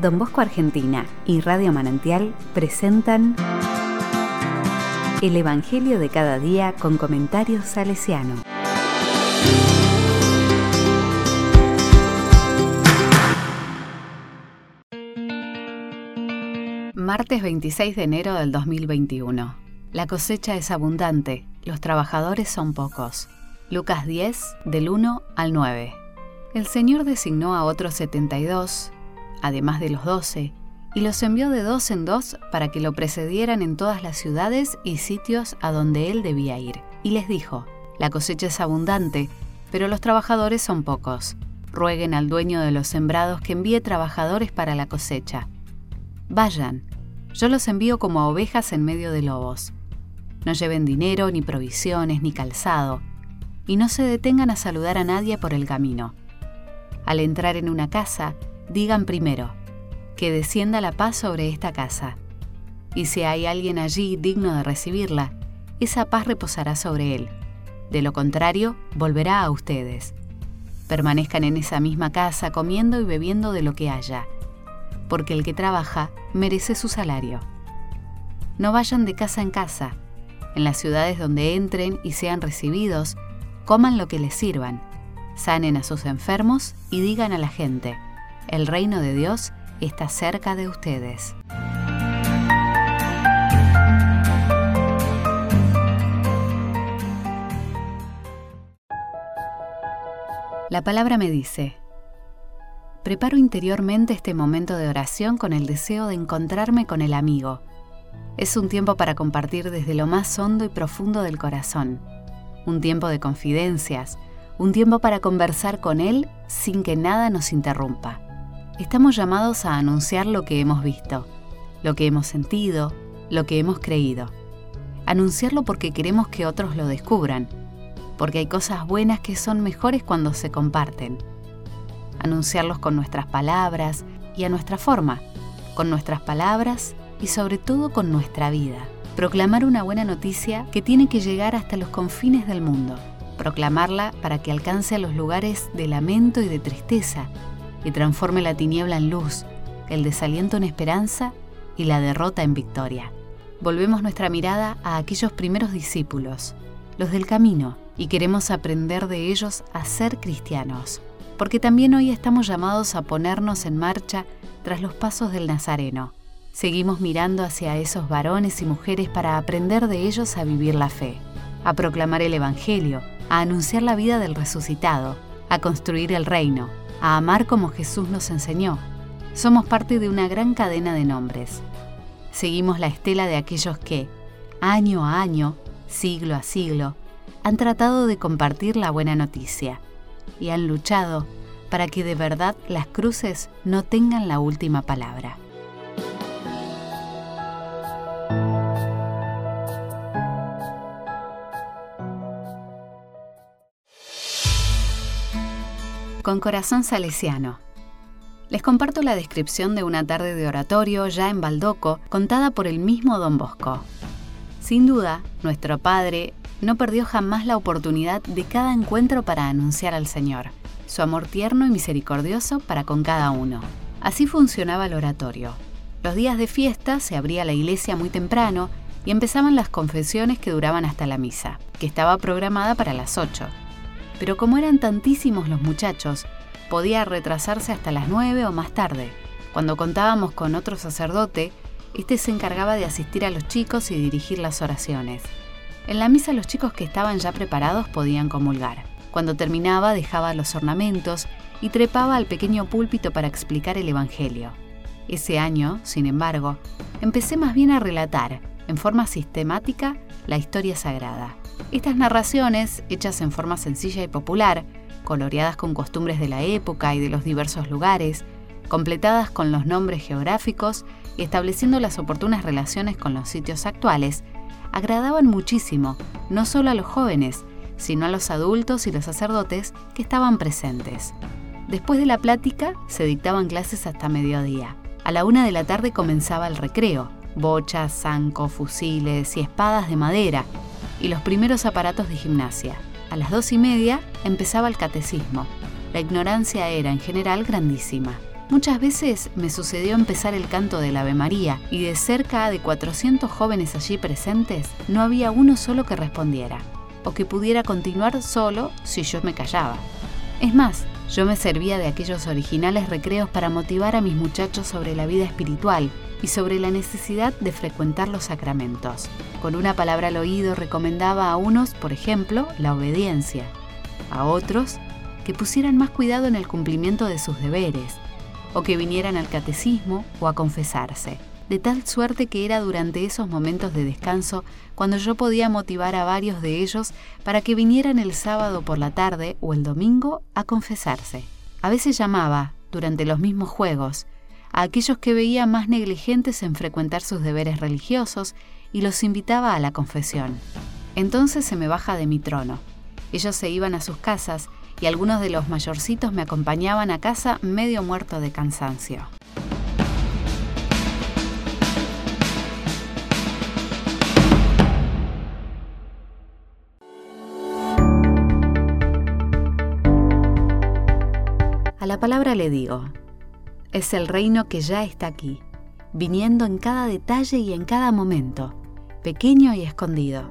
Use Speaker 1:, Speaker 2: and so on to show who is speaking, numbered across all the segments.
Speaker 1: Don Bosco Argentina y Radio Manantial presentan El Evangelio de cada día con comentarios salesiano. Martes 26 de enero del 2021. La cosecha es abundante, los trabajadores son pocos. Lucas 10, del 1 al 9. El Señor designó a otros 72, además de los doce, y los envió de dos en dos para que lo precedieran en todas las ciudades y sitios a donde él debía ir. Y les dijo, la cosecha es abundante, pero los trabajadores son pocos. Rueguen al dueño de los sembrados que envíe trabajadores para la cosecha. Vayan, yo los envío como ovejas en medio de lobos. No lleven dinero, ni provisiones, ni calzado, y no se detengan a saludar a nadie por el camino. Al entrar en una casa, digan primero, que descienda la paz sobre esta casa. Y si hay alguien allí digno de recibirla, esa paz reposará sobre él. De lo contrario, volverá a ustedes. Permanezcan en esa misma casa comiendo y bebiendo de lo que haya, porque el que trabaja merece su salario. No vayan de casa en casa. En las ciudades donde entren y sean recibidos, coman lo que les sirvan, sanen a sus enfermos y digan a la gente, el reino de Dios está cerca de ustedes. La palabra me dice, preparo interiormente este momento de oración con el deseo de encontrarme con el amigo. Es un tiempo para compartir desde lo más hondo y profundo del corazón, un tiempo de confidencias, un tiempo para conversar con él sin que nada nos interrumpa estamos llamados a anunciar lo que hemos visto, lo que hemos sentido, lo que hemos creído. Anunciarlo porque queremos que otros lo descubran, porque hay cosas buenas que son mejores cuando se comparten. Anunciarlos con nuestras palabras y a nuestra forma, con nuestras palabras y sobre todo con nuestra vida. Proclamar una buena noticia que tiene que llegar hasta los confines del mundo. Proclamarla para que alcance a los lugares de lamento y de tristeza y transforme la tiniebla en luz, el desaliento en esperanza y la derrota en victoria. Volvemos nuestra mirada a aquellos primeros discípulos, los del camino, y queremos aprender de ellos a ser cristianos, porque también hoy estamos llamados a ponernos en marcha tras los pasos del Nazareno. Seguimos mirando hacia esos varones y mujeres para aprender de ellos a vivir la fe, a proclamar el Evangelio, a anunciar la vida del resucitado, a construir el reino, a amar como Jesús nos enseñó. Somos parte de una gran cadena de nombres. Seguimos la estela de aquellos que, año a año, siglo a siglo, han tratado de compartir la buena noticia y han luchado para que de verdad las cruces no tengan la última palabra. Con corazón salesiano. Les comparto la descripción de una tarde de oratorio ya en Baldoco, contada por el mismo Don Bosco. Sin duda, nuestro Padre no perdió jamás la oportunidad de cada encuentro para anunciar al Señor, su amor tierno y misericordioso para con cada uno. Así funcionaba el oratorio. Los días de fiesta se abría la iglesia muy temprano y empezaban las confesiones que duraban hasta la misa, que estaba programada para las 8 pero como eran tantísimos los muchachos, podía retrasarse hasta las nueve o más tarde. Cuando contábamos con otro sacerdote, este se encargaba de asistir a los chicos y dirigir las oraciones. En la misa los chicos que estaban ya preparados podían comulgar. Cuando terminaba dejaba los ornamentos y trepaba al pequeño púlpito para explicar el Evangelio. Ese año, sin embargo, empecé más bien a relatar, en forma sistemática, la historia sagrada. Estas narraciones, hechas en forma sencilla y popular, coloreadas con costumbres de la época y de los diversos lugares, completadas con los nombres geográficos y estableciendo las oportunas relaciones con los sitios actuales, agradaban muchísimo, no solo a los jóvenes, sino a los adultos y los sacerdotes que estaban presentes. Después de la plática se dictaban clases hasta mediodía. A la una de la tarde comenzaba el recreo, bochas, zancos, fusiles y espadas de madera, y los primeros aparatos de gimnasia. A las dos y media empezaba el catecismo. La ignorancia era en general grandísima. Muchas veces me sucedió empezar el canto del Ave María y de cerca de 400 jóvenes allí presentes no había uno solo que respondiera o que pudiera continuar solo si yo me callaba. Es más, yo me servía de aquellos originales recreos para motivar a mis muchachos sobre la vida espiritual y sobre la necesidad de frecuentar los sacramentos. Con una palabra al oído recomendaba a unos, por ejemplo, la obediencia, a otros que pusieran más cuidado en el cumplimiento de sus deberes, o que vinieran al catecismo o a confesarse, de tal suerte que era durante esos momentos de descanso cuando yo podía motivar a varios de ellos para que vinieran el sábado por la tarde o el domingo a confesarse. A veces llamaba, durante los mismos juegos, a aquellos que veía más negligentes en frecuentar sus deberes religiosos y los invitaba a la confesión. Entonces se me baja de mi trono. Ellos se iban a sus casas y algunos de los mayorcitos me acompañaban a casa medio muerto de cansancio. A la palabra le digo, es el reino que ya está aquí, viniendo en cada detalle y en cada momento, pequeño y escondido,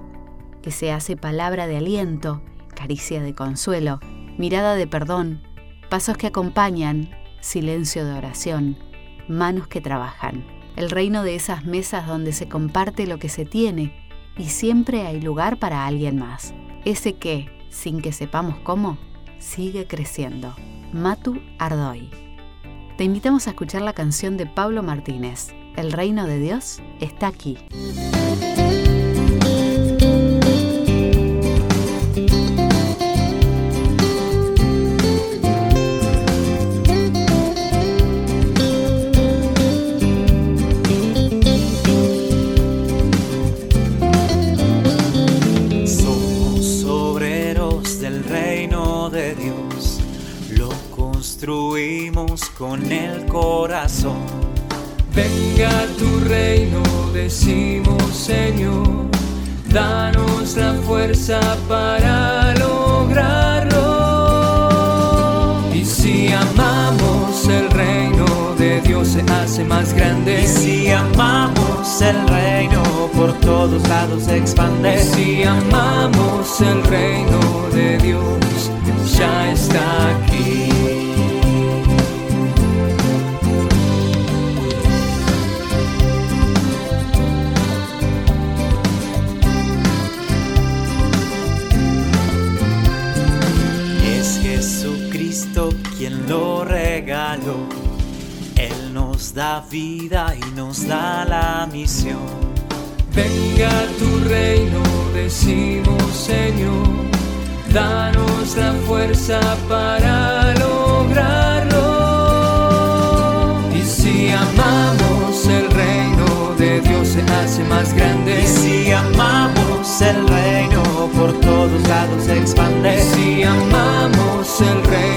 Speaker 1: que se hace palabra de aliento, caricia de consuelo, mirada de perdón, pasos que acompañan, silencio de oración, manos que trabajan. El reino de esas mesas donde se comparte lo que se tiene y siempre hay lugar para alguien más. Ese que, sin que sepamos cómo, sigue creciendo. Matu Ardoy. Te invitamos a escuchar la canción de Pablo Martínez. El reino de Dios está aquí.
Speaker 2: Con el corazón.
Speaker 3: Venga tu reino, decimos Señor, danos la fuerza para lograrlo. Y si amamos el reino de Dios se hace más grande.
Speaker 2: Y si amamos el reino por todos lados se expande.
Speaker 3: Y si amamos el reino de Dios ya está aquí.
Speaker 2: Lo regaló. Él nos da vida y nos da la misión.
Speaker 3: Venga tu reino, decimos Señor, danos la fuerza para lograrlo. Y si amamos el reino de Dios se hace más grande.
Speaker 2: Y si amamos el reino por todos lados se expande.
Speaker 3: Y si amamos el reino